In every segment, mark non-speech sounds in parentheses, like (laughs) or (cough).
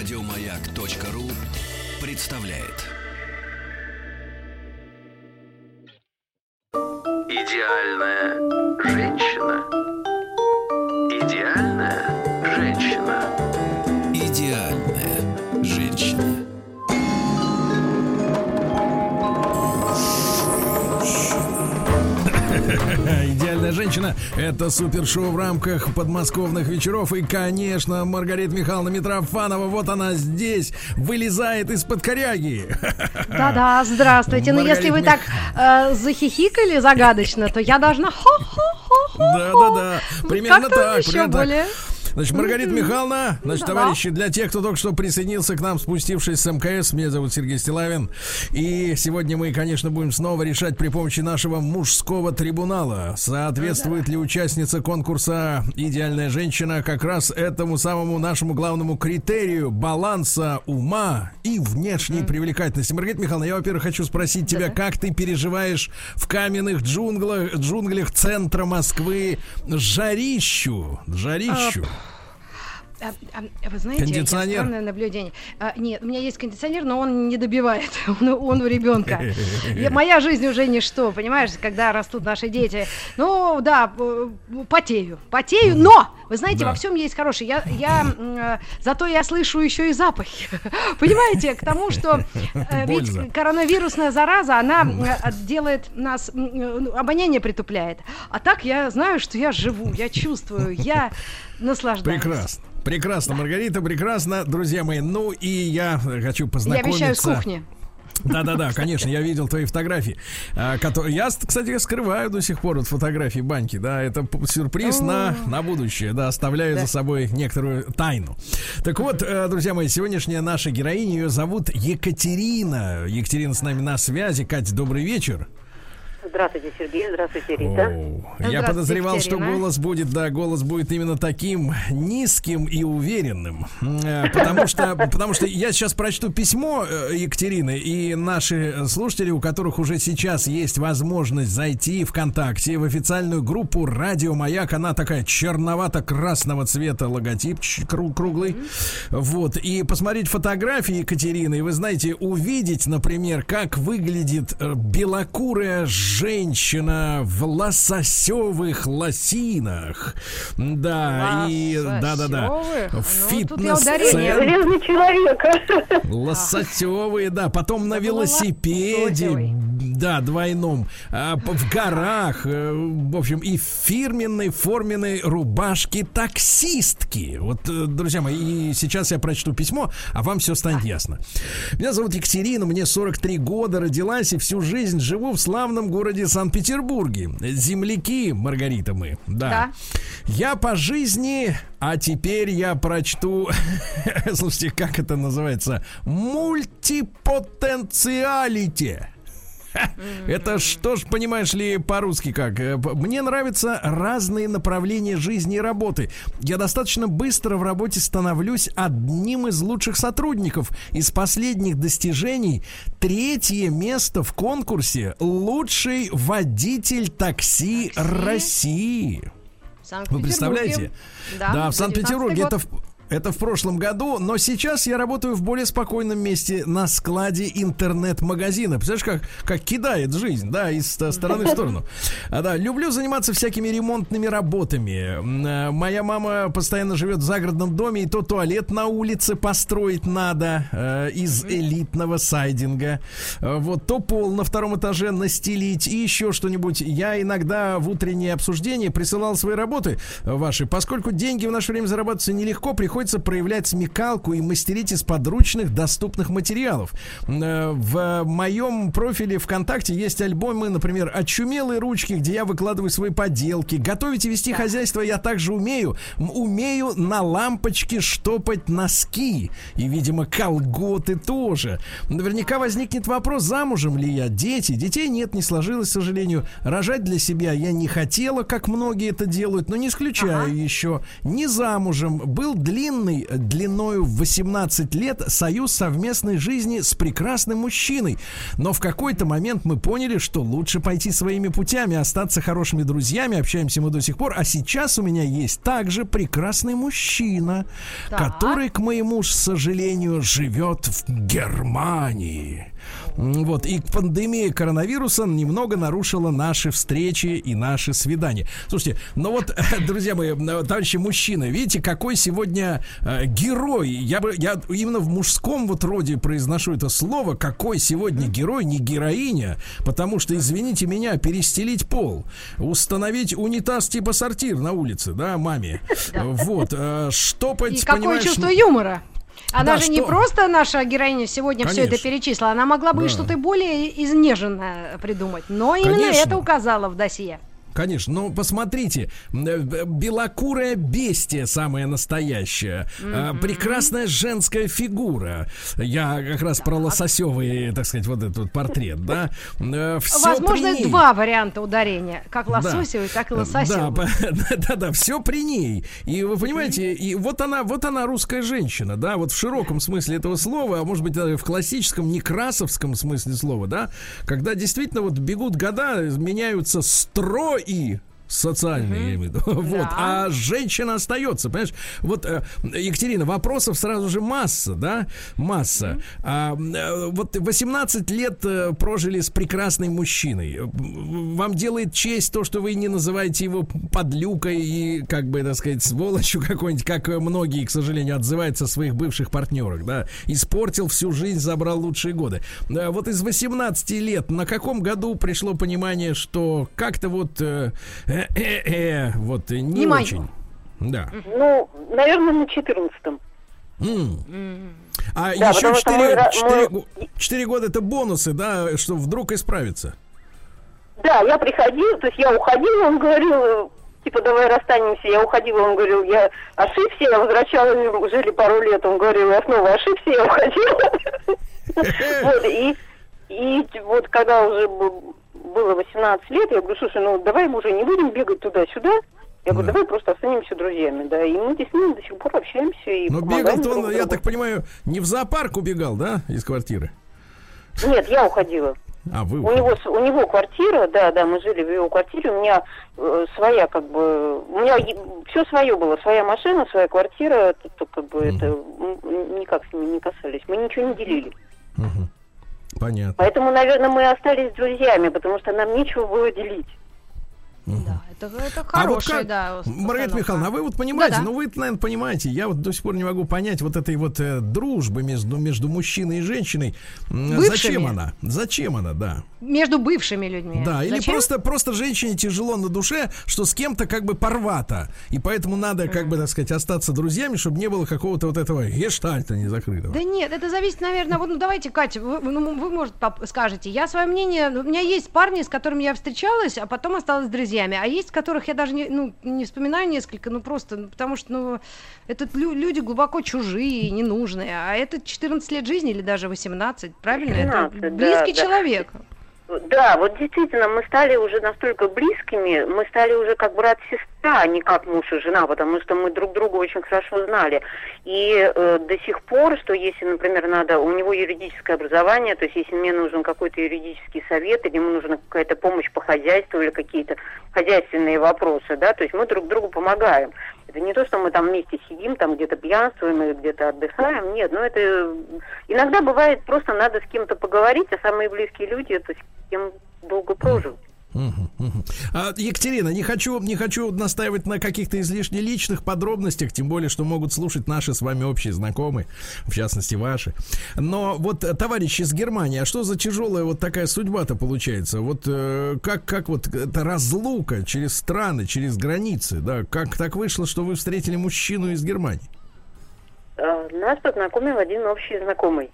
Радиомаяк.ру представляет. Идеальная женщина – это супершоу в рамках подмосковных вечеров. И, конечно, Маргарита Михайловна Митрофанова, вот она здесь, вылезает из-под коряги. Да-да, здравствуйте. Ну, если вы так э, захихикали загадочно, то я должна хо-хо-хо-хо. Да-да-да, примерно Как-то так, еще примерно так. Значит, Маргарита Михайловна, значит, товарищи, для тех, кто только что присоединился к нам, спустившись с МКС, меня зовут Сергей Стилавин. И сегодня мы, конечно, будем снова решать при помощи нашего мужского трибунала, соответствует ли участница конкурса «Идеальная женщина» как раз этому самому нашему главному критерию баланса ума и внешней привлекательности. Маргарита Михайловна, я, во-первых, хочу спросить тебя, как ты переживаешь в каменных джунглях, джунглях центра Москвы жарищу, жарищу. А, а, Вы знаете, Кондиционер? странное наблюдение. А, нет, у меня есть кондиционер, но он не добивает. (laughs) Он, он у ребенка. (laughs) Моя жизнь уже ничто, понимаешь, когда растут наши дети. Ну, да, э, потею. Потею, но, вы знаете, Да. во всем есть хороший. Я, э, зато я слышу еще и запахи. (laughs) Понимаете, к тому, что э, ведь коронавирусная зараза, она делает нас, ну, обоняние притупляет. А так я знаю, что я живу, я чувствую, я наслаждаюсь. Прекрасно. Прекрасно, Маргарита, прекрасно, друзья мои. Ну и я хочу Я познакомиться. вещаю с кухни. Да-да-да, конечно, я видел твои фотографии. а, которые... Я, кстати, скрываю до сих пор вот фотографии баньки, да, это сюрприз на, на будущее, да, оставляю за собой некоторую тайну. Так вот, э, друзья мои, сегодняшняя наша героиня, ее зовут Екатерина. Екатерина с нами на связи. Катя, добрый вечер. Здравствуйте, Сергей. Здравствуйте, Рита. Я Здравствуйте, подозревал, что Екатерина. голос будет, да, голос будет именно таким низким и уверенным. Э, Потому что, потому что я сейчас прочту письмо э, Екатерины, и наши слушатели, у которых уже сейчас есть возможность зайти ВКонтакте в официальную группу Радио Маяк, она такая черновато-красного цвета логотип круглый. Вот, и посмотреть фотографии Екатерины, и вы знаете, увидеть, например, как выглядит э, белокурая женщина в лососевых лосинах. Да, и да-да-да. Лососевых? В Ну. Железный человек. Лососевые, да, потом на велосипеде, лососевый. Да, двойном, а, в горах, э, в общем, и в фирменной форменной рубашке таксистки. Вот, э, друзья мои, и сейчас я прочту письмо, а вам все станет ясно. Меня зовут Екатерина, мне 43 года, родилась и всю жизнь живу в славном городе Санкт-Петербурге. Земляки, Маргарита, мы, да. Да. Я по жизни, а теперь я прочту, (laughs) слушайте, как это называется, мультипотенциалите. (laughs) Это что ж, понимаешь ли, по-русски как? Э, Мне нравятся разные направления жизни и работы. Я достаточно быстро в работе становлюсь одним из лучших сотрудников. Из последних достижений третье место в конкурсе «Лучший водитель такси России». В Санкт-Петербурге. Вы представляете? Да, в Санкт-Петербурге. 19-й Это в, это в прошлом году, но сейчас я работаю в более спокойном месте на складе интернет-магазина. Представляешь, как, как кидает жизнь, да, из ст- стороны в сторону. А, да, люблю заниматься всякими ремонтными работами. Э, Моя мама постоянно живет в загородном доме, и то туалет на улице построить надо э, из элитного сайдинга. Э, Вот то пол на втором этаже настелить и еще что-нибудь. Я иногда в утреннее обсуждение присылал свои работы ваши. Поскольку деньги в наше время зарабатываться нелегко, приходится проявлять смекалку и мастерить из подручных доступных материалов. Э, В моем профиле ВКонтакте есть альбомы, например, «Очумелые ручки», где я выкладываю свои поделки. Готовить и вести хозяйство я также умею. Умею на лампочке штопать носки. И, видимо, колготы тоже. Наверняка возникнет вопрос, замужем ли я, дети. Детей нет, не сложилось, к сожалению. Рожать для себя я не хотела, как многие это делают, но не исключаю еще. Не замужем. Был длинный длинный, длиною в 18 лет союз совместной жизни с прекрасным мужчиной. Но в какой-то момент мы поняли, что лучше пойти своими путями, остаться хорошими друзьями, общаемся мы до сих пор. А сейчас у меня есть также прекрасный мужчина, Так. который, к моему сожалению, живет в Германии. Вот, и пандемия коронавируса немного нарушила наши встречи и наши свидания. Слушайте, ну вот, (laughs) друзья мои, товарищи мужчины, видите, какой сегодня э, герой. Я бы, я именно в мужском вот роде произношу это слово, какой сегодня герой, не героиня, потому что, извините меня, перестелить пол, установить унитаз типа сортир на улице, да, маме, (laughs) вот, э, штопать, И какое понимаешь, чувство юмора. Она Да, же не что? просто наша героиня сегодня все это Конечно. перечислила, она могла бы Да. что-то более изнеженное придумать. Но именно Конечно. это указала в досье. Конечно, ну посмотрите, э, белокурая бестия самая настоящая, э, прекрасная женская фигура. Я как раз про лососевый, так сказать, вот этот вот портрет, да. Все Возможно, есть два варианта ударения. Как лососевый, так и лососевый. (laughs) Да, да, да, все при ней. И вы понимаете, и вот она, вот она русская женщина, да, вот в широком смысле этого слова, а может быть в классическом некрасовском смысле слова, да, когда действительно вот бегут года, меняются e социальные, я имею в виду. (laughs) Вот, а женщина остается, понимаешь? Вот, э, Екатерина, вопросов сразу же масса, да? Масса. А, э, вот 18 лет э, прожили с прекрасным мужчиной. Вам делает честь то, что вы не называете его подлюкой и, как бы, так сказать, сволочью (laughs) какой-нибудь, как многие, к сожалению, отзываются о своих бывших партнерах, да? Испортил всю жизнь, забрал лучшие годы. Вот из 18 лет на каком году пришло понимание, что как-то вот э, вот э, не, Не очень. Да. Ну, наверное, на четырнадцатом. М. А Да, еще потому что мы 4, ра- мы- года это бонусы, да, что вдруг исправится. Да, я приходила, то есть я уходила, он говорил, э, типа, давай расстанемся. Я уходила, он говорил, я ошибся, я возвращалась, жили пару лет, он говорил, я снова ошибся, я уходила. (laughs) Вот, и, и вот когда уже было 18 лет, я говорю, слушай, ну давай мы уже не будем бегать туда-сюда. Я говорю, Да. давай просто останемся друзьями, да. И мы с ним до сих пор общаемся и Но помогаем бегал-то он, я так понимаю, не в зоопарк убегал, да, из квартиры? Нет, я уходила. А, вы У него, у него квартира, да, да, мы жили в его квартире, у меня э, своя, как бы, у меня все свое было, своя машина, своя квартира, это, то, как бы, это м, никак с ними не касались, мы ничего не делили. Мгм. Понятно. Поэтому, наверное, мы остались друзьями, потому что нам нечего было делить. Да, это, это А вот как, да, Маргарита. Михайловна, а вы вот понимаете, Да-да. ну вы, наверное, понимаете, я вот до сих пор не могу понять вот этой вот э, дружбы между, между мужчиной и женщиной. Бывшими. Зачем она? Зачем она, да? Между бывшими людьми. Да, или Зачем? просто, просто женщине тяжело на душе, что с кем-то как бы порвато. И поэтому надо, как бы, так сказать, остаться друзьями, чтобы не было какого-то вот этого гештальта не закрытого. Да нет, это зависит, наверное, вот, ну давайте, Катя, вы, ну, вы может, скажете. Я свое мнение, ну, у меня есть парни, с которыми я встречалась, а потом осталась друзьями, а есть, которых я даже не, ну, не вспоминаю несколько, ну просто, ну, потому что, ну, это лю- люди глубоко чужие, ненужные, а это 14 лет жизни или даже 18, правильно? это 18, да, близкий да. человек. Да, вот действительно, мы стали уже настолько близкими, мы стали уже как брат-сестра, а не как муж и жена, потому что мы друг друга очень хорошо знали. И э, до сих пор, что если, например, надо, у него юридическое образование, то есть если мне нужен какой-то юридический совет, или ему нужна какая-то помощь по хозяйству, или какие-то хозяйственные вопросы, да, то есть мы друг другу помогаем. Это не то, что мы там вместе сидим, там где-то пьянствуем или где-то отдыхаем. Нет, ну это иногда бывает просто надо с кем-то поговорить, а самые близкие люди это с кем долго прожил. А, Екатерина, не хочу, не хочу настаивать на каких-то излишне личных подробностях, тем более, что могут слушать наши с вами общие знакомые, в частности ваши. Но вот, э, товарищи из Германии, а что за тяжелая вот такая судьба-то получается? Вот э, как, как вот эта разлука через страны, через границы, да? Как так вышло, что вы встретили мужчину из Германии? Э, Нас познакомил один общий знакомый.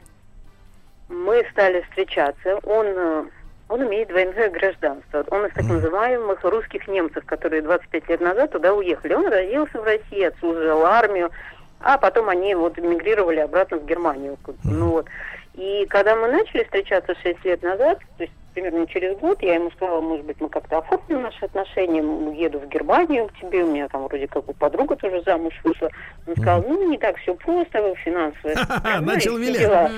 Мы стали встречаться. Он, э, он имеет двойное гражданство. Он из так называемых русских немцев, которые 25 лет назад туда уехали. Он родился в России, отслужил армию, а потом они вот эмигрировали обратно в Германию. Ну вот. И когда мы начали встречаться 6 лет назад, то есть примерно через год я ему сказала, может быть, мы как-то оформим наши отношения, еду в Германию к тебе, у меня там вроде как бы подруга тоже замуж вышла. Он сказал, ну, не так все просто, и (laughs) Начал вилять. дела».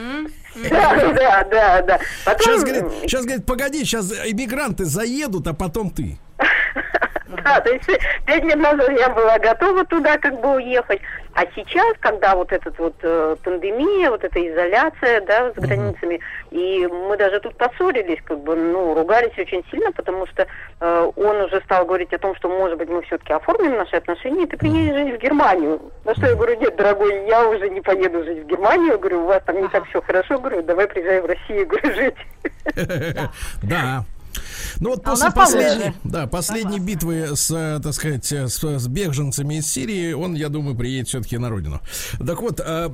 Да, да, да, да. Сейчас говорит, сейчас говорит, погоди, сейчас иммигранты заедут, а потом ты. (laughs) Да, то есть пять лет назад я была готова туда как бы уехать, а сейчас, когда вот эта вот э, пандемия, вот эта изоляция, да, с границами, и мы даже тут поссорились, как бы, ну, ругались очень сильно, потому что э, он уже стал говорить о том, что, может быть, мы все-таки оформим наши отношения, и ты приедешь жить в Германию. На что я говорю, нет, дорогой, я уже не поеду жить в Германию, говорю, у вас там не так все хорошо, говорю, давай приезжай в Россию, говорю, жить. (laughs) Да. Ну вот А после последней, да, последней битвы с, э, так сказать, э, с, с беженцами из Сирии, он, я думаю, приедет все-таки на родину. Так вот, э,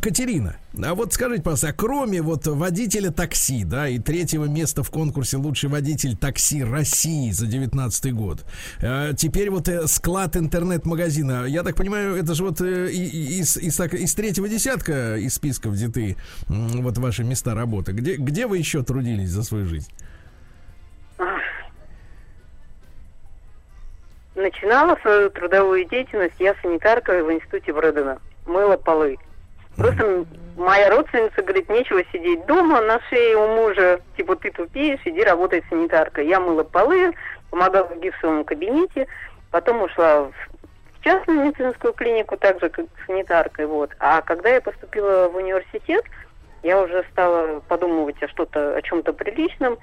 Катерина, а вот скажите, пожалуйста, а кроме вот водителя такси, да, и третьего места в конкурсе лучший водитель такси России за 19 год, теперь вот склад интернет-магазина, я так понимаю, это же вот из, из, из третьего десятка из списка взяты м, вот ваши места работы. Где, где вы еще трудились за свою жизнь? Начинала свою трудовую деятельность я санитаркой в институте Брэдена. Мыла полы. Просто моя родственница говорит, нечего сидеть дома на шее у мужа. Типа, ты тупеешь, иди работай санитаркой. Я мыла полы, помогала в гипсовом кабинете. Потом ушла в в частную медицинскую клинику, так же, как санитаркой. Вот. А когда я поступила в университет, я уже стала подумывать о что-то, о чем-то приличном.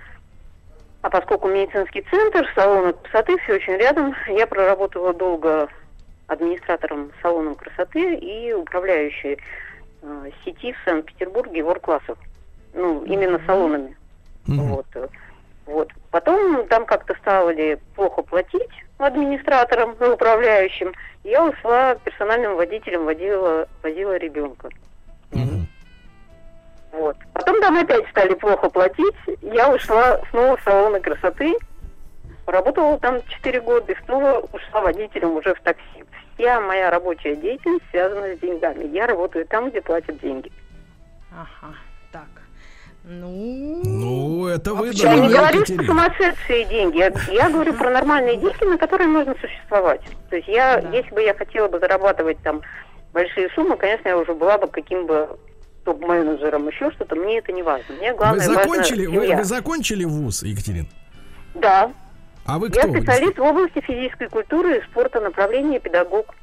А поскольку медицинский центр, салон красоты, все очень рядом, я проработала долго администратором салона красоты и управляющей э, сети в Санкт-Петербурге ворк-классов. Ну, именно салонами. Вот. э, Вот. Потом там как-то стали плохо платить администраторам, управляющим. Я ушла персональным водителем, водила, водила ребенка. Вот. Потом там опять стали плохо платить. Я ушла снова в салоны красоты. Работала там 4 года и снова ушла водителем уже в такси. Вся моя рабочая деятельность связана с деньгами. Я работаю там, где платят деньги. Ага, так. Ну, Ну, это вы, почему Я не говорю, что сумасшедшие деньги. Я, я говорю про нормальные деньги, на которые можно существовать. То есть я, Да. если бы я хотела бы зарабатывать там большие суммы, конечно, я уже была бы каким бы топ-менеджером, еще что-то, мне это не важно. Мне Вы главное важно закончили, вы, семья. вы закончили вуз, Екатерин? Да, А вы я кто? специалист в области физической культуры и спорта, направление педагог.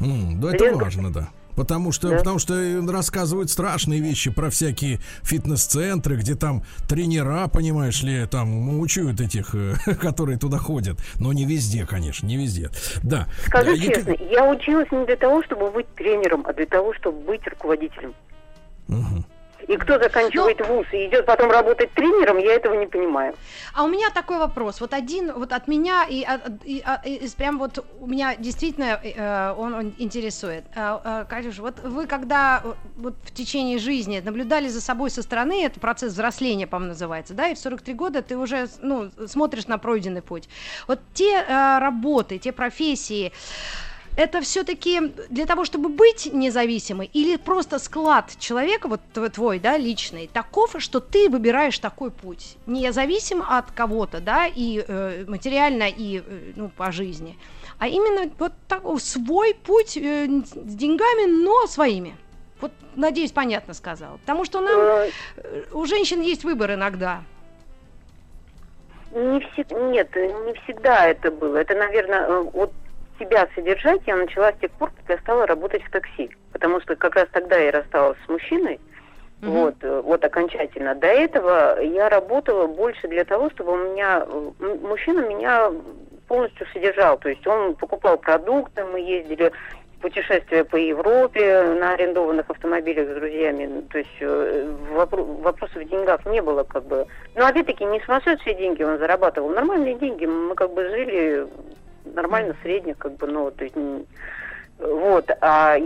М, да, это Серьезно? важно, да. Потому что, Да. потому что э, рассказывают страшные вещи про всякие фитнес-центры, где там тренера, понимаешь ли, там мучают этих, э, (laughs) которые туда ходят. Но не везде, конечно, не везде. Да. Скажу Да, Ека- честно, я училась не для того, чтобы быть тренером, а для того, чтобы быть руководителем. И кто заканчивает вуз и идет потом работать тренером, я этого не понимаю. а у меня такой вопрос. Вот один, вот от меня и, от- и- а- и- и прям вот у меня действительно э, он, он интересует. А, а, Катюш, вот вы когда э, вот в течение жизни наблюдали за собой со стороны, это процесс взросления, по-моему, называется, да, и в 43 года ты уже, ну, смотришь на пройденный путь. Вот те э, работы, те профессии, это все-таки для того, чтобы быть независимой, или просто склад человека, вот тв- твой, да, личный, таков, что ты выбираешь такой путь, независим от кого-то, да, и э, материально, и э, ну, по жизни, а именно вот так, свой путь э, с деньгами, но своими. Вот, надеюсь, понятно сказала. Потому что нам, Э, у женщин есть выбор иногда. Не всег- Нет, не всегда это было. Это, наверное, э, вот себя содержать я начала с тех пор, как я стала работать в такси. Потому что как раз тогда я рассталась с мужчиной, Мгм. вот, э, вот окончательно. До этого я работала больше для того, чтобы у меня, э, мужчина меня полностью содержал. То есть он покупал продукты, мы ездили в путешествия по Европе на арендованных автомобилях с друзьями. То есть э, вопро- вопросов в деньгах не было как бы. Но опять-таки не сумасшедшие деньги он зарабатывал, нормальные деньги. Мы как бы жили нормально, средних, как бы, ну, то есть вот, а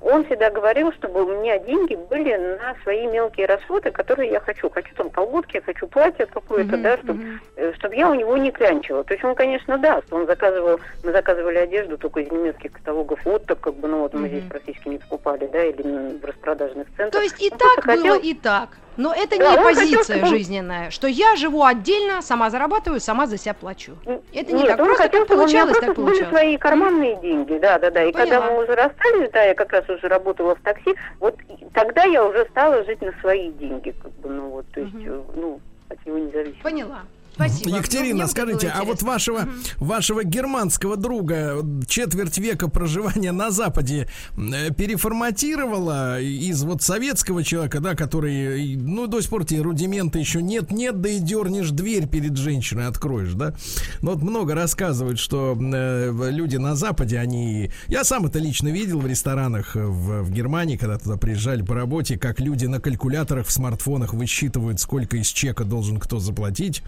он всегда говорил, чтобы у меня деньги были на свои мелкие расходы, которые я хочу. Хочу там колготки, я хочу платье какое-то, Мгм, да, чтобы мгм. чтобы я у него не клянчила. То есть он, конечно, даст. Он заказывал, мы заказывали одежду только из немецких каталогов Отто, как бы, ну вот мы Мгм. здесь практически не покупали, да, или в распродажных центрах. То есть и Он так было, хотел- и так. Но это Да, не хотел, позиция чтобы- жизненная, что я живу отдельно, сама зарабатываю, сама за себя плачу. Это не Нет, так. он Просто хотел, меня получалось, так просто были получалось. свои карманные деньги, да, да, да. И когда Поняла. мы уже расстались, да, я как раз уже работала в такси, вот тогда я уже стала жить на свои деньги, как бы, ну вот, то есть, э, ну, от него не зависит. Поняла. Спасибо. Ну, Екатерина, было скажите, а вот вашего, вашего германского друга четверть века проживания на Западе э, переформатировала из вот советского человека, да, который, ну, до сих пор те рудименты еще нет, нет, да и дернешь дверь перед женщиной, откроешь, да? Ну, вот много рассказывают, что э, люди на Западе, они... Я сам это лично видел в ресторанах в, в Германии, когда туда приезжали по работе, как люди на калькуляторах в смартфонах высчитывают, сколько из чека должен кто заплатить.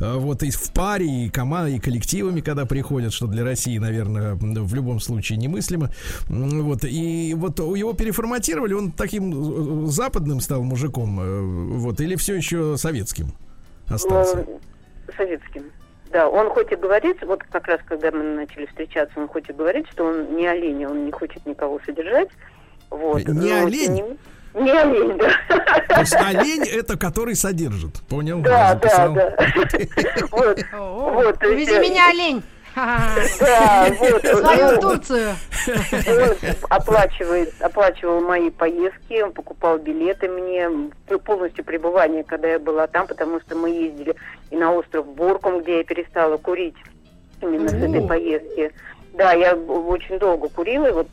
Э, Вот и в паре, и командой, и коллективами, когда приходят, что для России, наверное, в любом случае немыслимо. Вот, и вот его переформатировали, он таким э, западным стал мужиком, э, вот, или все еще советским остался? Советским. Да, он хоть и говорит, вот как раз когда мы начали встречаться, он хоть и говорит, что он не олень, он не хочет никого содержать. Вот, Не но олень? Не, не олень, да. То есть олень это который содержит, понял? Да, да, да. (laughs) Вот, вот, есть, Увези э, меня, олень! Да, вот. (laughs) Свою ну, Турцию. Оплачивает, оплачивал мои поездки, он покупал билеты мне, п- полностью пребывание, когда я была там, потому что мы ездили и на остров Боркум, где я перестала курить именно с этой поездки. Да, я очень долго курила, и вот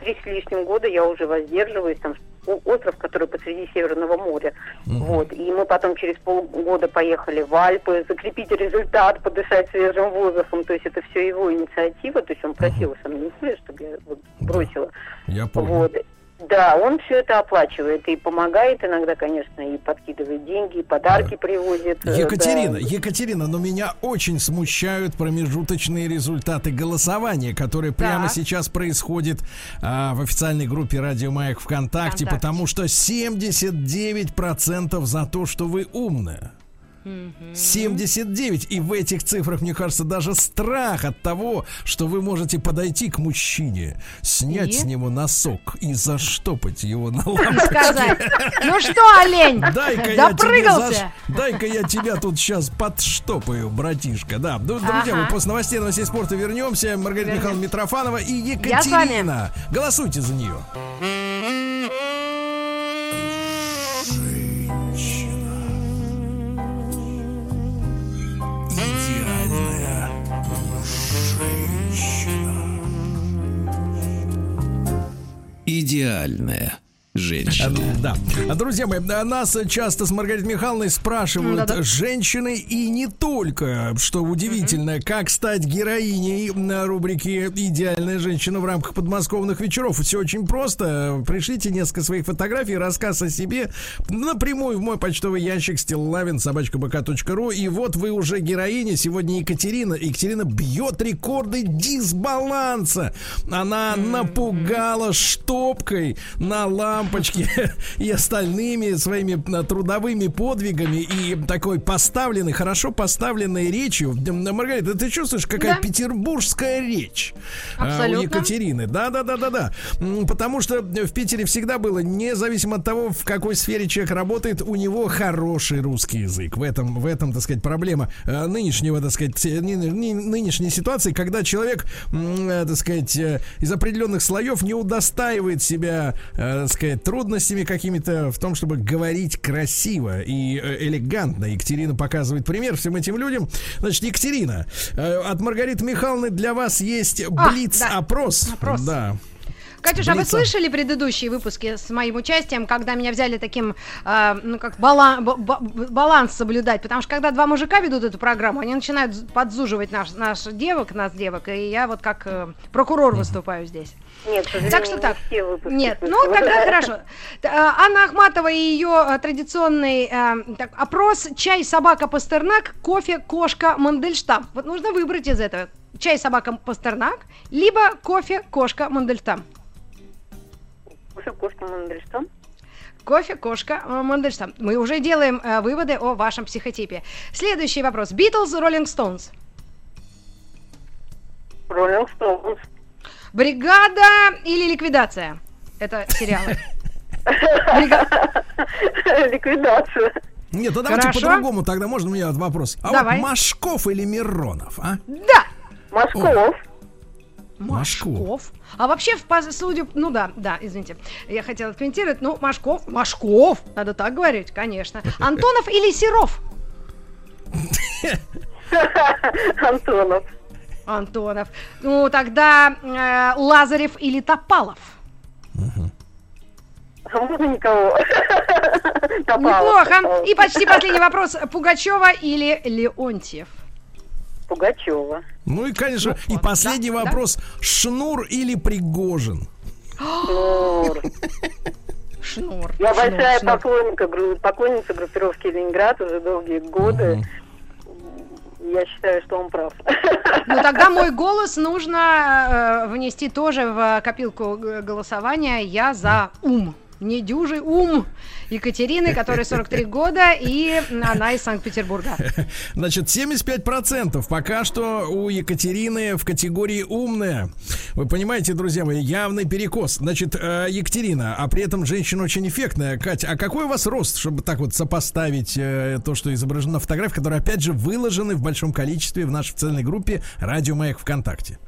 три с лишним года я уже воздерживаюсь, там остров, который посреди Северного моря. Вот. И мы потом через полгода поехали в Альпы, закрепить результат, подышать свежим воздухом. То есть это все его инициатива. То есть он просил со мной не чтобы я вот бросила. Я понял. Вот. Да, он все это оплачивает и помогает иногда, конечно, и подкидывает деньги, и подарки привозит. э, Екатерина, да. Екатерина, но меня очень смущают промежуточные результаты голосования, которые прямо Так. сейчас происходит а, в официальной группе Радио Маяк ВКонтакте, Вконтакте. потому что 79% за то, что вы умная. 79. И в этих цифрах, мне кажется, даже страх от того, что вы можете подойти к мужчине, снять И? с него носок и заштопать его на лампочке. (laughs) ну что, олень, Дай-ка я, допрыгался? заш- Дай-ка я тебя тут сейчас подштопаю, братишка. Да, ну, друзья, Ага. мы после новостей, новостей спорта вернемся. Маргарита. Михайловна Митрофанова и Я. Екатерина. Голосуйте за нее. Идеальная женщина. Да. А, Друзья мои, а нас часто с Маргаритой Михайловной спрашивают Да-да. женщины и не только, что удивительно, как стать героиней на рубрике «Идеальная женщина» в рамках подмосковных вечеров. Все очень просто. Пришлите несколько своих фотографий, рассказ о себе напрямую в мой почтовый ящик стиллавин собачка.бк.ру и вот вы уже героиня. Сегодня Екатерина. Екатерина бьет рекорды дисбаланса. Она напугала штопкой на лампочке (laughs) и остальными своими а, трудовыми подвигами и такой поставленной, хорошо поставленной речью. Маргарита, ты чувствуешь, какая Да. петербургская речь у Абсолютно. Екатерины? Да, да, да, да, да. Потому что в Питере всегда было, независимо от того, в какой сфере человек работает, у него хороший русский язык. В этом, в этом, так сказать, проблема э, нынешнего, так сказать, э, ны- ны- нынешней ситуации, когда человек, э, так сказать, э, из определенных слоев не удостаивает себя, э, так сказать, трудностями какими-то в том, чтобы говорить красиво и э, элегантно. Екатерина показывает пример всем этим людям. Значит, Екатерина, э, от Маргариты Михайловны для вас есть А, да. блиц-опрос. Опрос. Да. Катюша, а вы слышали предыдущие выпуски с моим участием, когда меня взяли таким, э, ну как балан- ба- ба- баланс соблюдать? Потому что когда два мужика ведут эту программу, они начинают подзуживать наш, наш девок, нас девок, и я вот как э, прокурор выступаю здесь. Нет, Так что не так. выпуски Нет, ну тогда хорошо. Э, Анна Ахматова и ее э, традиционный э, так, опрос чай, собака, пастернак, кофе, кошка, мандельштам. Вот нужно выбрать из этого. Чай, собака, пастернак, либо кофе, кошка, мандельштам. Слушай, кошка Мандельштам. Кофе, кошка, э, Мандельштам. Мы уже делаем э, выводы о вашем психотипе. Следующий вопрос. Битлз, Роллинг Стоунс. Роллинг Стоунс. Бригада или ликвидация? Это сериалы. Ликвидация. Нет, ну давайте по-другому тогда можно мне вот вопрос. А Давай. вот Машков или Миронов, а? Да. Машков. Машков. А вообще, в судя, ну да, да, извините, я хотела откомментировать, ну, Машков, Машков, надо так говорить, конечно. Антонов или Серов? Антонов. Антонов. Ну, тогда э, Лазарев или Топалов? А можно никого? (laughs) Неплохо. И почти последний вопрос. Пугачева или Леонтьев? Пугачева. Ну и, конечно, и вот, последний да, да. вопрос. Шнур или Пригожин? Шнур. Шнур. Я Шнур, большая Шнур. поклонника, поклонница группировки Ленинград уже долгие годы. Я считаю, что он прав. Ну тогда мой голос нужно э, внести тоже в копилку голосования. Я за ум. Недюжий ум Екатерины, которой 43 года, и она из Санкт-Петербурга. (laughs) Значит, 75% пока что у Екатерины в категории умная. Вы понимаете, друзья мои, явный перекос. Значит, э, Екатерина, а при этом женщина очень эффектная. Катя, а какой у вас рост, чтобы так вот сопоставить э, то, что изображено на фотографии, которые, опять же, выложены в большом количестве в нашей официальной группе «Радио Маяк ВКонтакте»?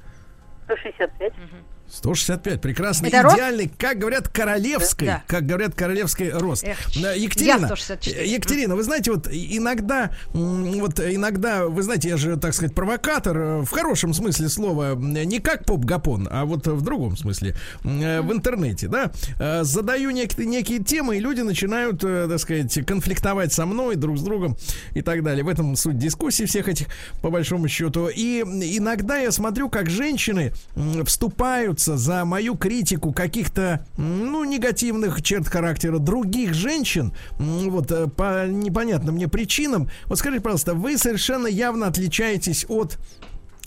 165. 165, прекрасно, Это рост? идеальный, как говорят, королевской, Да. как говорят, королевский рост. Эх, Екатерина, 164. э, Екатерина, вы знаете, вот иногда, вот иногда, вы знаете, я же, так сказать, провокатор э, в хорошем смысле слова, не как поп-гапон, а вот в другом смысле, э, в интернете, да, задаю некие, некие темы, и люди начинают, так сказать, конфликтовать со мной, друг с другом и так далее. В этом суть дискуссий всех этих, по большому счету. И иногда я смотрю, как женщины м, вступаются за мою критику каких-то, ну, негативных черт характера других женщин, вот, э, по непонятным мне причинам. Вот скажите, пожалуйста, вы совершенно явно отличаетесь от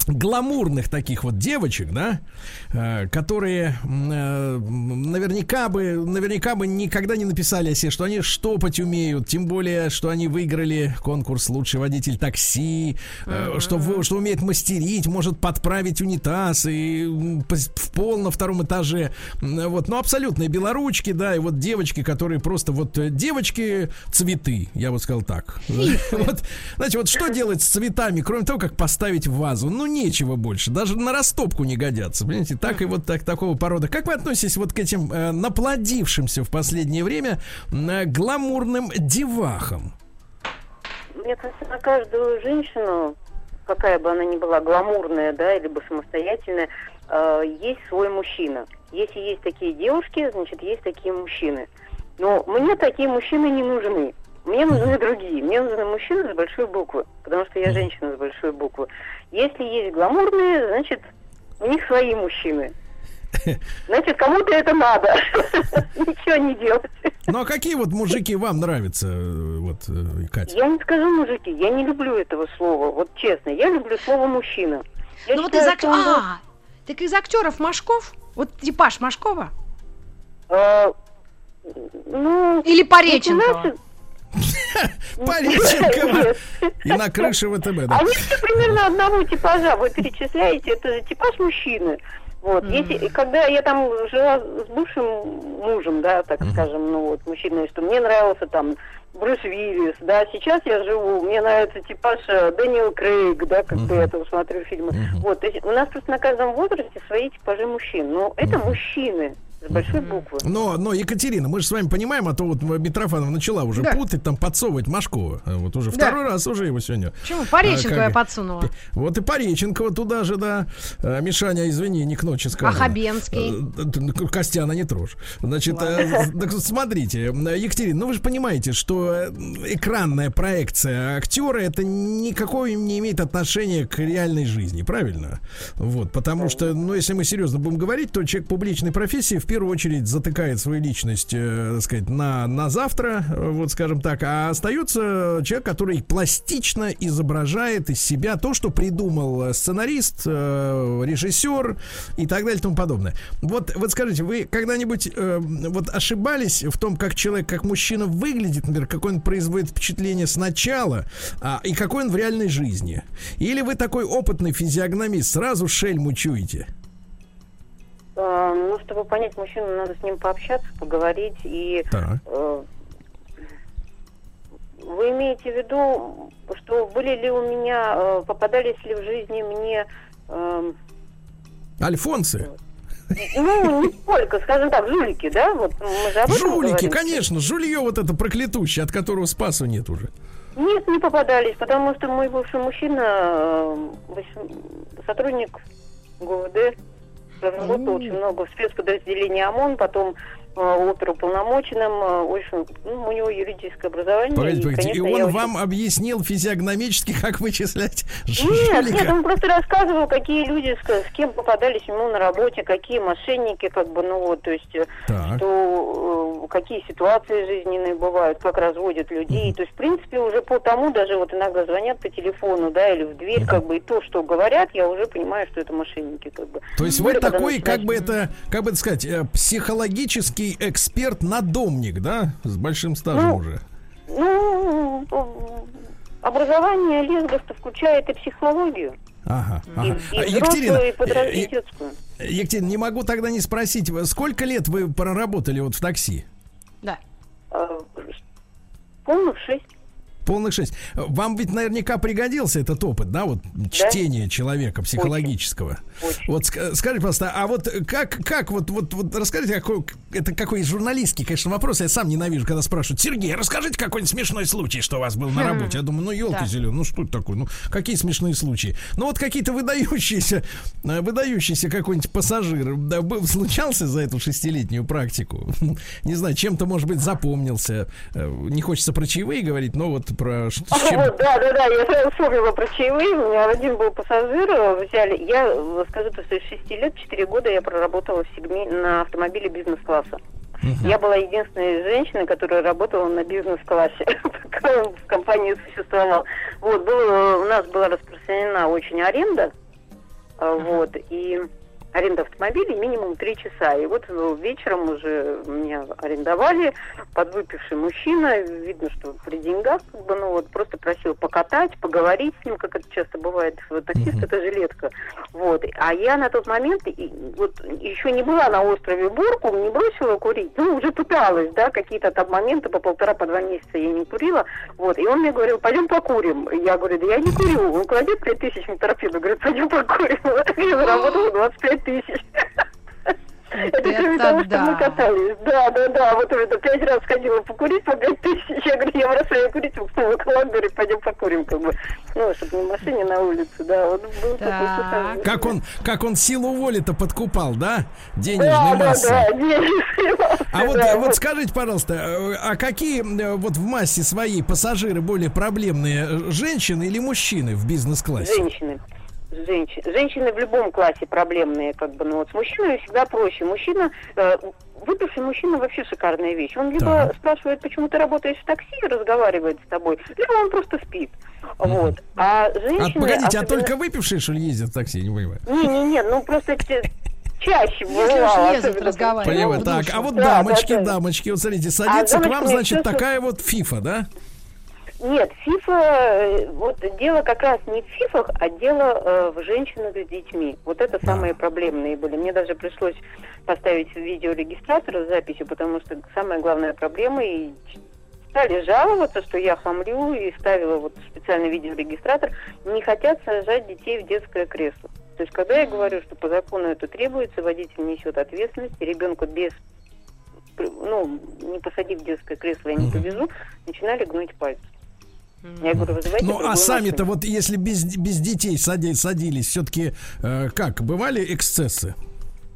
гламурных таких вот девочек, да, э, которые э, наверняка бы, наверняка бы никогда не написали о себе, что они штопать умеют, тем более, что они выиграли конкурс «Лучший водитель такси», э, что, вы- что умеет мастерить, может подправить унитаз и в пол на втором этаже, вот, ну, абсолютные белоручки, да, и вот девочки, которые просто вот э, девочки цветы, я бы сказал так. (laughs) Вот, знаете, вот что делать с цветами, кроме того, как поставить в вазу? Ну, нечего больше. Даже на растопку не годятся. Понимаете, так и вот так, такого порода. Как вы относитесь вот к этим э, наплодившимся в последнее время э, гламурным девахам? Мне кажется, на каждую женщину, какая бы она ни была, гламурная, да, либо самостоятельная, э, есть свой мужчина. Если есть такие девушки, значит, есть такие мужчины. Но мне такие мужчины не нужны. Мне нужны другие. Мне нужны мужчины с большой буквы, потому что я женщина с большой буквы. Если есть гламурные, значит, у них свои мужчины. (laughs) Значит, кому-то это надо. (laughs) Ничего не делать. Ну, а какие вот мужики вам нравятся, э, вот, э, Катя? Я не скажу мужики, я не люблю этого слова. Вот честно, я люблю слово мужчина. Я Ну вот из что он актеров... А, так из актеров Машков? Вот типаж Машкова? Э, ну, Или Пореченкова? Пореченкова и на крыше ВТБ, да. Они все примерно одного типажа. Вы перечисляете, это же типаж мужчины. Вот, если, когда я там жила с бывшим мужем, да, так скажем, ну вот, мужчиной, что мне нравился там Брюс Уиллис, да, сейчас я живу, мне нравится типаж э, Дэниел Крейг, да, как бы я там смотрю фильмы. Вот, то есть у нас просто на каждом возрасте свои типажи мужчин. Но это мужчины с большой буквы. Но, но, Екатерина, мы же с вами понимаем, а то вот Митрофанова начала уже Да. путать, там подсовывать Машкова. А Вот уже Да. второй раз уже его сегодня. Почему? Пореченкова А, я подсунула. Вот и Пореченкова туда же, да. А, Мишаня, извини, не к ночи сказано. А Хабенский? Д- Костяна не трожь. Значит, э, так смотрите, э, Екатерина, ну вы же понимаете, что э, экранная проекция актера это никакого не имеет отношения к реальной жизни, правильно? Вот, потому что, ну, если мы серьезно будем говорить, то человек публичной профессии в первую очередь затыкает свою личность, э, так сказать, на, на завтра, э, вот скажем так, а остается человек, который пластично изображает из себя то, что придумал э, сценарист, э, режиссер и так далее и тому подобное. Вот, вот скажите, вы когда-нибудь э, вот ошибались в том, как человек, как мужчина выглядит, например, какой он производит впечатление сначала, а, и какой он в реальной жизни? Или вы такой опытный физиогномист, сразу шельму чуете? Э, ну, чтобы понять мужчину, надо с ним пообщаться, поговорить. И Так. э, вы имеете в виду, что были ли у меня, э, попадались ли в жизни мне, эм, Альфонсы. ну, не только, скажем так, жулики, да? Вот мы же об этом Жулики, говорим. конечно, жулье вот это проклятущее, от которого спасу нет уже. Нет, не попадались, потому что мой бывший мужчина, сотрудник ГУВД, проработал очень много в спецподразделении ОМОН, потом оперуполномоченным, э, очень, ну, у него юридическое образование. Погодите, и, погодите, и конечно, он я очень- вам объяснил физиогномически, как вычислять (laughs) Нет, жулика? нет, он просто рассказывал, какие люди с, с кем попадались ему на работе, какие мошенники, как бы, ну вот, то есть, э, Так. что э, какие ситуации жизненные бывают, как разводят людей. То есть, в принципе, уже по тому, даже вот иногда звонят по телефону, да, или в дверь, как бы, и то, что говорят, я уже понимаю, что это мошенники, как бы. То есть вы когда такой, как бы это, как бы это сказать, э, психологический эксперт-надомник, да? С большим стажем Ну, уже. Ну, э, образование лесбоста включает и психологию, Ага, и, ага. и А, и, подра- э, и э, детскую. Екатерина, не могу тогда не спросить, вы- сколько лет вы проработали вот в такси? Да. Э, Полных шесть. Полных шесть. Вам ведь наверняка пригодился этот опыт, да, вот чтение человека психологического. Очень. Вот ска- скажите, пожалуйста, а вот как, как вот, вот, вот расскажите, какой, это какой журналистский, конечно, вопрос, я сам ненавижу, когда спрашивают, Сергей, расскажите какой-нибудь смешной случай, что у вас был на работе. Я думаю, ну, елки Да. зеленые, ну, что это такое, ну, какие смешные случаи. Ну, вот какие-то выдающиеся, э, выдающийся какой-нибудь пассажир да, был, случался за эту шестилетнюю практику? (laughs) Не знаю, чем-то, может быть, запомнился. Э, Не хочется про чаевые говорить, но вот про... ш- с чем- Вот, да, да, да, я сразу вспомнила про чаевые. У меня один был пассажир, э, взяли. Я э, скажу, то, что из 6 лет, 4 года я проработала в сегме- на автомобиле бизнес-класса. Я была единственной женщиной, которая работала на бизнес-классе, (laughs) пока он в компании существовал. Вот, было, у нас была распространена очень аренда, а, вот, и аренда автомобилей минимум три часа. И вот э, вечером уже меня арендовали, подвыпивший мужчина, видно, что при деньгах, как бы, ну вот, просто просил покатать, поговорить с ним, как это часто бывает, таксист это жилетка. Вот. А я на тот момент и, вот еще не была на острове Бурку, не бросила курить, ну, уже пыталась, да, какие-то там моменты по полтора, по два месяца я не курила, вот, и он мне говорил, пойдем покурим. Я говорю, да я не курю, он кладет 5 тысяч на торпеду, говорит, пойдем покурим. (laughs) Я заработала 25 тысяч. Это кроме того, что да. мы катались. Да, да, да. Вот это пять раз ходила покурить по пять тысяч. Я говорю, я бросаю курить, в говорит, пойдем покурим, как бы. Ну, чтобы в машине на улице, да. Вот был такой. Как он, как он силу воли-то подкупал, да? Да, Денежной да, да, денежные массы, А вот, да, вот скажите, пожалуйста, э, а какие э, вот в массе своей пассажиры более проблемные, э, женщины или мужчины в бизнес-классе? Женщины. Женщины. Женщины в любом классе проблемные, как бы, ну вот с мужчинами всегда проще. Мужчина, э, выпивший мужчина вообще шикарная вещь. Он либо Так. спрашивает, почему ты работаешь в такси, и разговаривает с тобой, либо он просто спит. Вот. А А, женщины... погодите, а особенно- только выпившие, что ли, ездят в такси, не понимаю. Не-не-не, ну просто (laughs) чаще бывало, разговаривать. Понимаю, так, а вот Да, дамочки, да, да. дамочки, вот смотрите, садится к вам, значит, такая вот фифа, да? Нет, ФИФА, э, вот дело как раз не в ФИФах, а дело э, в женщинах с детьми. Вот это самые проблемные были. Мне даже пришлось поставить видеорегистратор с записью, потому что самая главная проблема и стали жаловаться, что я хамлю и ставила вот специальный видеорегистратор, не хотят сажать детей в детское кресло. То есть, когда я говорю, что по закону это требуется, водитель несет ответственность, ребенка без ну, не посадив детское кресло, я не повезу, начинали гнуть пальцы. Я говорю, вызывайте Ну, а сами-то вот если без, без детей сади- садились, все-таки как, бывали эксцессы?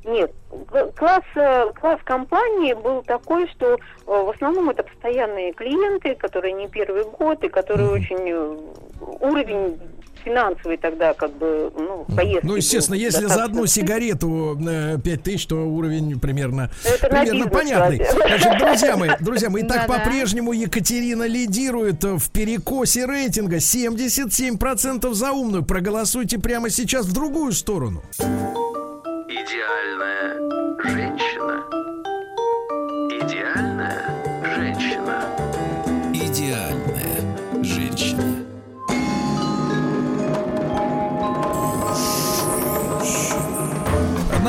Нет, класс, э, класс компании был такой, что э, в основном это постоянные клиенты, которые не первый год и которые очень э, уровень финансовый тогда как бы, ну, поездки Ну, естественно, был если за одну сигарету э, 5 тысяч, то уровень примерно, Это примерно бизнес понятный. Значит, друзья мои, друзья мои, так по-прежнему Екатерина лидирует в перекосе рейтинга 77% за умную. Проголосуйте прямо сейчас в другую сторону. Идеальная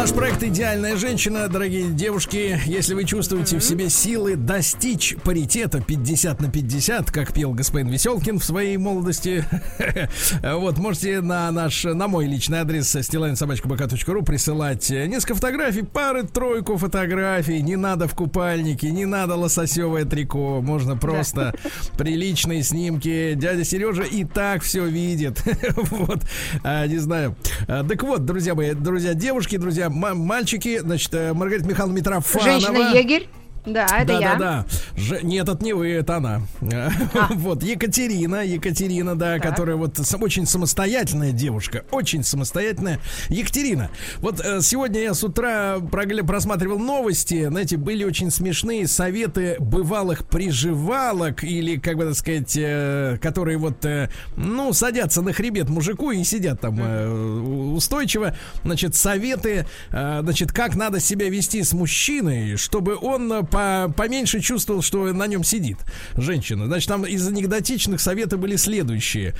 наш проект «Идеальная женщина». Дорогие девушки, если вы чувствуете в себе силы достичь паритета 50 на 50, как пел господин Веселкин в своей молодости, (laughs) вот, можете на наш, на мой личный адрес stilainsobachkabk.ru присылать несколько фотографий, пары-тройку фотографий. Не надо в купальнике, не надо лососевое трико. Можно просто (laughs) приличные снимки. Дядя Сережа и так все видит. (laughs) Вот, А, не знаю. А, Так вот, друзья мои, друзья, девушки, друзья, мальчики, значит, э, Маргарита Михайловна Митрофанова. Женщина-егерь. Да, это да, я. да, да. Ж- Нет, это не вы, это она. (laughs) Вот, Екатерина, Екатерина, да, Так. которая вот очень самостоятельная девушка, очень самостоятельная. Екатерина, вот э, сегодня я с утра прогля- просматривал новости, знаете, были очень смешные советы бывалых приживалок или, как бы так сказать, э, которые вот, э, ну, садятся на хребет мужику и сидят там устойчиво. Значит, советы, значит, как надо себя вести с мужчиной, чтобы он по- поменьше чувствовал, что на нем сидит женщина. Значит, там из анекдотичных советов были следующие.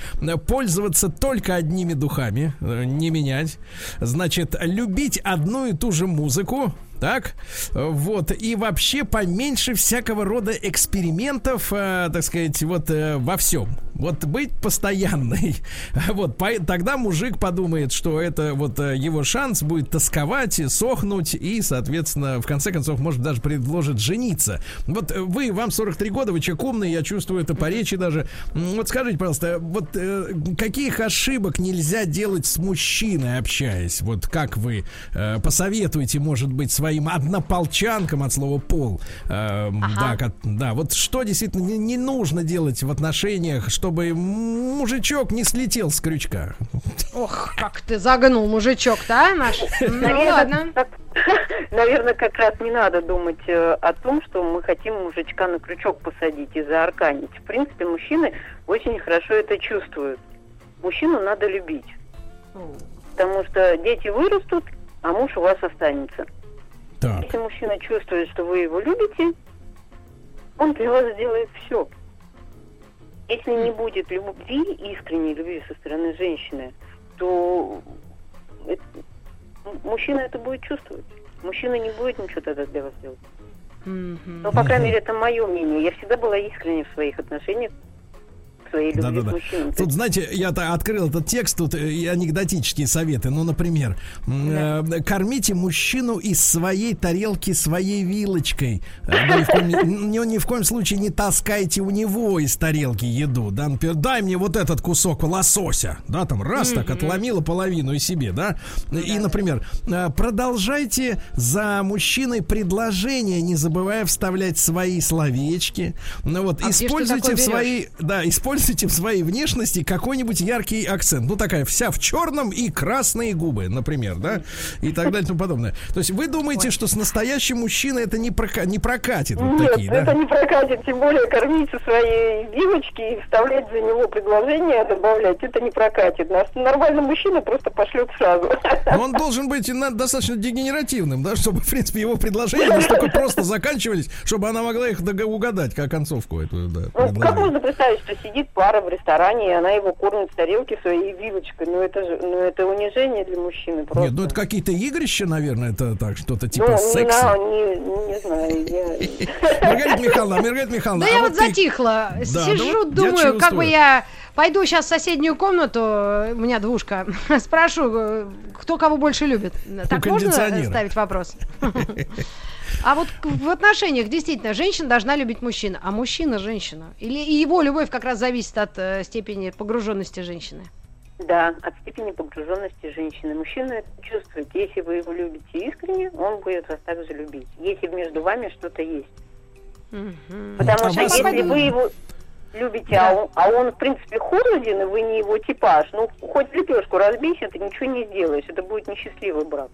Пользоваться только одними духами, э, не менять. Значит, любить одну и ту же музыку, так, вот, и вообще поменьше всякого рода экспериментов, э, так сказать, вот э, во всем. Вот быть постоянной. (laughs) Вот, по- тогда мужик подумает, что это вот э, его шанс будет тосковать, и сохнуть, и, соответственно, в конце концов, может, даже предложит жениться. Вот э, вы, вам 43 года, вы человек умный, я чувствую это по речи даже. Вот скажите, пожалуйста, вот э, каких ошибок нельзя делать с мужчиной, общаясь? Вот как вы э, посоветуете, может быть, своим однополчанкам от слова пол? э, да, ко- да, вот что действительно не, не нужно делать в отношениях, чтобы мужичок не слетел с крючка? Ох, как ты загнул мужичок-то, а, наш? Ну, ладно. так- (laughs) наверное, как раз не надо думать э, о том, что мы хотим мужичка на крючок посадить и заарканить. В принципе, мужчины очень хорошо это чувствуют. Мужчину надо любить. Потому что дети вырастут, а муж у вас останется. Так. Если мужчина чувствует, что вы его любите, он для вас сделает все. Если не будет любви, искренней любви со стороны женщины, то это- мужчина это будет чувствовать. Мужчина не будет ничего тогда для вас делать. Мгм. Ну, по крайней мере, это мое мнение. Я всегда была искренне в своих отношениях, своей любви Да-да-да. к мужчинам. Тут, знаете, я открыл этот текст, тут э, и анекдотические советы. Ну, например, м, э, кормите мужчину из своей тарелки своей вилочкой. Э, да, ни, в коем, ни, ни в коем случае не таскайте у него из тарелки еду. Да, например, дай мне вот этот кусок лосося. Да, там раз так отломила половину и себе, да. И, например, э, продолжайте за мужчиной предложение, не забывая вставлять свои словечки. Ну вот, А используйте в своей да, используйте в своей внешности какой-нибудь яркий акцент. Ну, такая вся в черном и красные губы, например, да, и так далее и тому подобное. То есть вы думаете, что с настоящим мужчиной это не, прока- не прокатит? Вот Нет, такие, это да? не прокатит, тем более кормить со своей вилочки и вставлять за него предложение, добавлять, это не прокатит. Нас нормальный мужчина просто пошлет сразу. Но он должен быть достаточно дегенеративным, да, чтобы, в принципе, его предложения настолько просто заканчивались, чтобы она могла их угадать, как концовку эту, да. Ну, как можно представить, что сидит пара в ресторане, и она его кормит с тарелки своей вилочкой? Ну, это же, ну, это унижение для мужчины просто. Нет, ну это какие-то игрища, наверное, это так, что-то Ну, типа не, секса. на- не, не знаю, я... Маргарита Михайловна, Маргарита Михайловна, Да а я вот затихла. Да, Сижу, ну думаю, как бы я пойду сейчас в соседнюю комнату, у меня двушка, (laughs) спрошу, э, кто кого больше любит. Так можно ставить вопрос? (laughs) (laughs) А вот в отношениях действительно женщина должна любить мужчину, а мужчина женщина. Или его любовь как раз зависит от э, степени погруженности женщины. Да, от степени погруженности женщины. Мужчина это чувствует. Если вы его любите искренне, он будет вас также любить. Если между вами что-то есть. Потому А что вас- если вы его любите, а, он, а он, в принципе, холоден, и вы не его типаж, ну, хоть лепешку разбейся, ты ничего не сделаешь. Это будет несчастливый брак.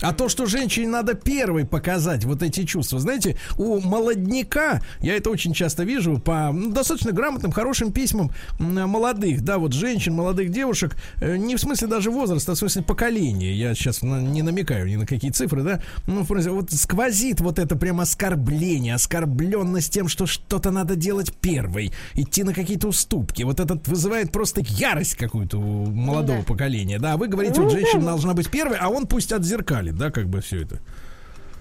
А то, что женщине надо первой показать вот эти чувства. Знаете, у молодняка, я это очень часто вижу по ну, достаточно грамотным, хорошим письмам молодых, да, вот женщин, молодых девушек, э, не в смысле даже возраста, а в смысле поколения. Я сейчас не намекаю ни на какие цифры, да. Ну, в смысле, вот сквозит вот это прям оскорбление, оскорбленность тем, что что-то надо делать первой, идти на какие-то уступки. Вот этот вызывает просто ярость какую-то у молодого да. поколения. Да, а вы говорите, вот женщина должна быть первой, а он пусть от отзеркалит, да, как бы все это.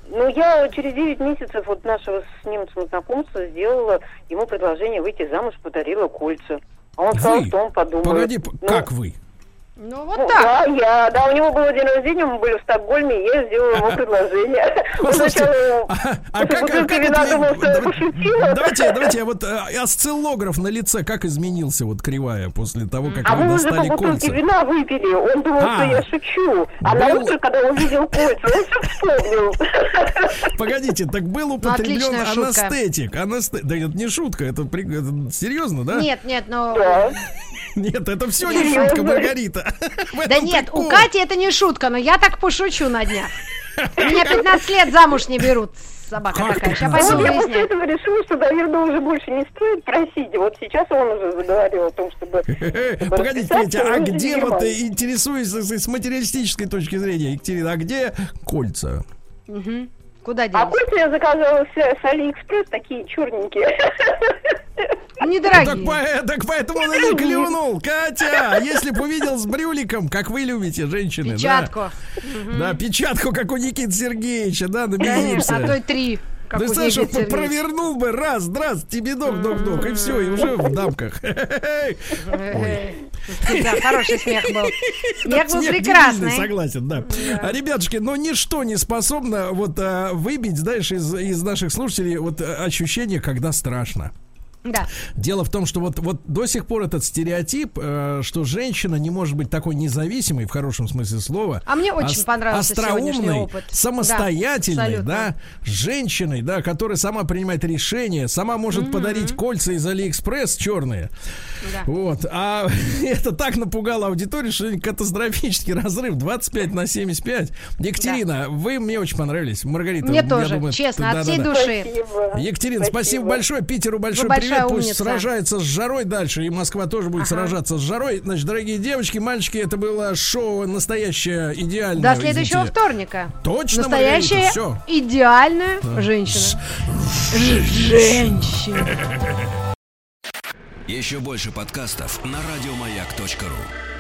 Ну, я через 9 месяцев вот нашего с немцем знакомства сделала ему предложение выйти замуж, подарила кольца. А он сказал, Вы? что он подумает. Погоди, Ну, как вы? Ну вот ну, так. Да, я, да, у него был день рождения, мы были в Стокгольме, я сделала ему (laughs) предложение. Он Послушайте, сначала а, а после как, а вина это- думал, что я пошутила. Давайте, давайте, вот э, осциллограф на лице, как изменился вот кривая после того, как А вы мы уже по достали бутылке кольца? вина выпили. Он думал, А. что я шучу. А на утро, когда увидел кольца, он все вспомнил. (laughs) Погодите, так был употреблен Ну, шутка. анестетик. Анесте- Да это не шутка, это, серьезно, да? Нет, нет, но... (laughs) Нет, это все не шутка, Маргарита. Да нет, у. Кати это не шутка, но я так пошучу на днях. Меня 15 лет замуж не берут. Собака Как такая. Сейчас 15? пойду Вот я после этого решила, что, наверное, уже больше не стоит просить. Вот сейчас он уже заговорил о том, чтобы... (laughs) чтобы Погодите, Петя, а где вот интересуюсь с материалистической точки зрения, Екатерина, а где кольца? Мгм. Куда А делись? кольца я заказывала с, с Алиэкспресс, такие черненькие. Ну, так, Недорогие. по- так поэтому он и клюнул. Катя, а если бы увидел с брюликом, как вы любите, женщины, да? Печатку. Да, печатку, как у Никиты Сергеевича, да, на Конечно, а то и три. Как Да Сергеевича. провернул бы раз, здрасте, тебе док, док, док, и все, и уже в дамках. Эй. (laughs) Да, хороший смех был. Смех был прекрасный. согласен, да. Ребятушки, но ничто не способно вот а, выбить, знаешь, из, наших слушателей вот а, ощущение, когда страшно. Да. Дело в том, что вот, вот до сих пор этот стереотип, э, что женщина не может быть такой независимой в хорошем смысле слова. А мне очень ос- понравился остроумной, опыт. самостоятельной, Да, да, женщиной, да, которая сама принимает решения, сама может подарить кольца из Алиэкспресс черные. Да. Вот. А (laughs) это так напугало аудиторию, что катастрофический разрыв 25 на 75. Екатерина, вы мне очень понравились. Маргарита, Мне я тоже, думаю, честно, да, от да, всей да. души. Спасибо. Екатерина, спасибо. большое. Питеру большой большая привет. Пусть умница. сражается с жарой дальше. И Москва тоже будет Ага. сражаться с жарой. Значит, дорогие девочки, мальчики, это было шоу настоящее, идеальное. До следующего извините. вторника. Точно, Настоящая Маргарита, всё. идеальная женщина. Ж- Женщина. Еще больше подкастов на радиомаяк.ру.